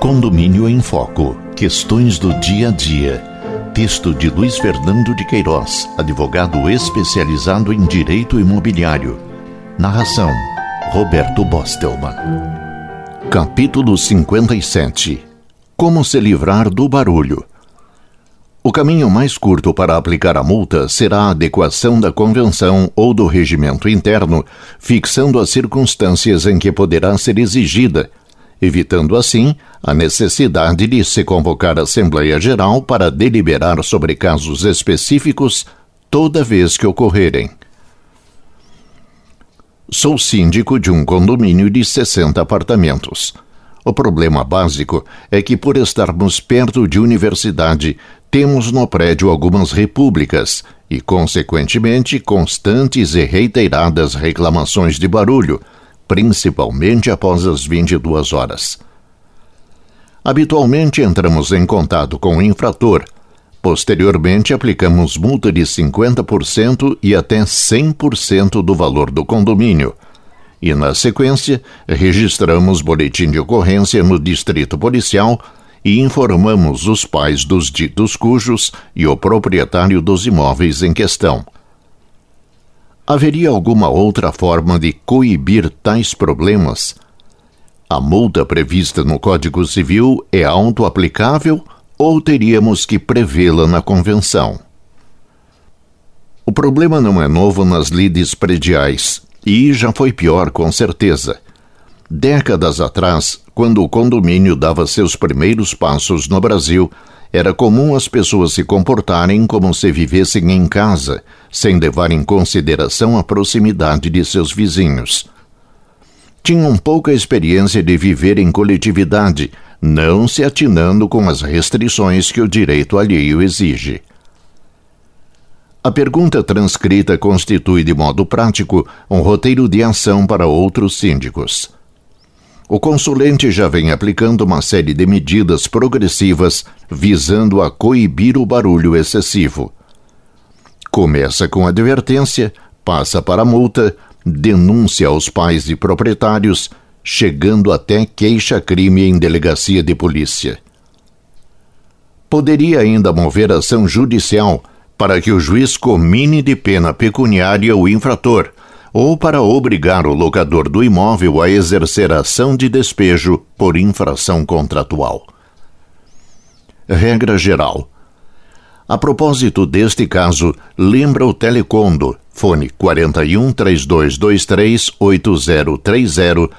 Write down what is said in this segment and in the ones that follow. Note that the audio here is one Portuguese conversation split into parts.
Condomínio em Foco. Questões do dia a dia. Texto de Luiz Fernando de Queiroz, advogado especializado em direito imobiliário. Narração: Roberto Bostelman. Capítulo 57 Como se livrar do barulho. O caminho mais curto para aplicar a multa será a adequação da convenção ou do regimento interno, fixando as circunstâncias em que poderá ser exigida, evitando assim a necessidade de se convocar a Assembleia Geral para deliberar sobre casos específicos toda vez que ocorrerem. Sou síndico de um condomínio de 60 apartamentos. O problema básico é que, por estarmos perto de universidade, temos no prédio algumas repúblicas e, consequentemente, constantes e reiteradas reclamações de barulho, principalmente após as 22 horas. Habitualmente entramos em contato com o infrator. Posteriormente, aplicamos multa de 50% e até 100% do valor do condomínio. E, na sequência, registramos boletim de ocorrência no distrito policial e informamos os pais dos ditos cujos e o proprietário dos imóveis em questão. Haveria alguma outra forma de coibir tais problemas? A multa prevista no Código Civil é auto-aplicável ou teríamos que prevê-la na Convenção? O problema não é novo nas lides prediais e já foi pior, com certeza. Décadas atrás, quando o condomínio dava seus primeiros passos no Brasil, era comum as pessoas se comportarem como se vivessem em casa, sem levar em consideração a proximidade de seus vizinhos. Tinham pouca experiência de viver em coletividade, não se atinando com as restrições que o direito alheio exige. A pergunta transcrita constitui, de modo prático, um roteiro de ação para outros síndicos o consulente já vem aplicando uma série de medidas progressivas visando a coibir o barulho excessivo. Começa com advertência, passa para multa, denúncia aos pais e proprietários, chegando até queixa-crime em delegacia de polícia. Poderia ainda mover ação judicial para que o juiz comine de pena pecuniária o infrator ou para obrigar o locador do imóvel a exercer ação de despejo por infração contratual. Regra geral. A propósito deste caso, lembra o Telecondo, fone 41 3223 8030,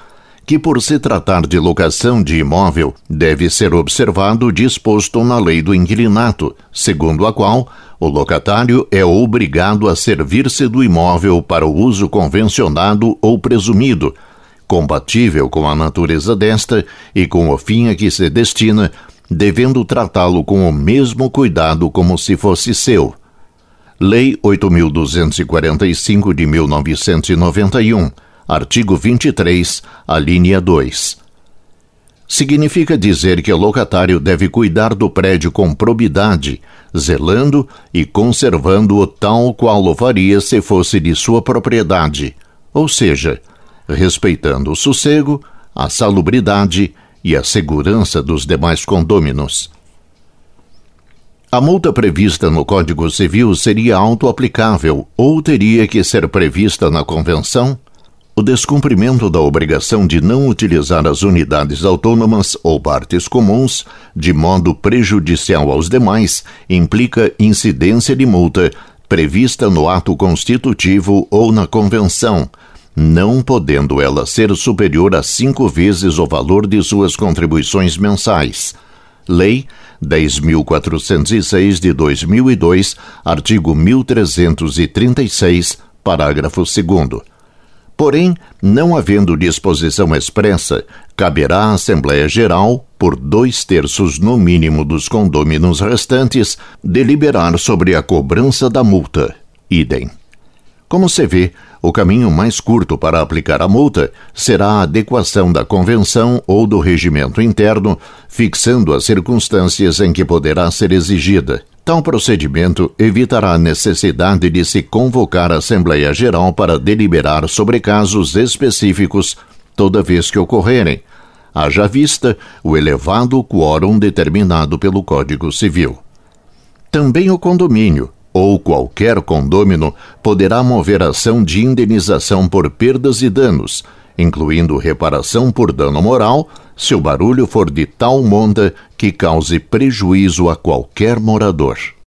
que por se tratar de locação de imóvel, deve ser observado disposto na lei do inquilinato, segundo a qual o locatário é obrigado a servir-se do imóvel para o uso convencionado ou presumido, compatível com a natureza desta e com o fim a que se destina, devendo tratá-lo com o mesmo cuidado como se fosse seu. Lei 8.245 de 1991, artigo 23, a linha 2 significa dizer que o locatário deve cuidar do prédio com probidade, zelando e conservando-o tal qual o faria se fosse de sua propriedade, ou seja, respeitando o sossego, a salubridade e a segurança dos demais condôminos. A multa prevista no Código Civil seria auto-aplicável ou teria que ser prevista na Convenção o descumprimento da obrigação de não utilizar as unidades autônomas ou partes comuns de modo prejudicial aos demais implica incidência de multa prevista no ato constitutivo ou na convenção, não podendo ela ser superior a cinco vezes o valor de suas contribuições mensais. Lei 10.406 de 2002, artigo 1336, parágrafo 2. Porém, não havendo disposição expressa, caberá à Assembleia Geral, por dois terços no mínimo dos condôminos restantes, deliberar sobre a cobrança da multa. Idem. Como se vê, o caminho mais curto para aplicar a multa será a adequação da convenção ou do regimento interno, fixando as circunstâncias em que poderá ser exigida. Tal procedimento evitará a necessidade de se convocar a Assembleia Geral para deliberar sobre casos específicos toda vez que ocorrerem, haja vista o elevado quórum determinado pelo Código Civil. Também o condomínio, ou qualquer condômino, poderá mover ação de indenização por perdas e danos, incluindo reparação por dano moral, se o barulho for de tal monta que cause prejuízo a qualquer morador.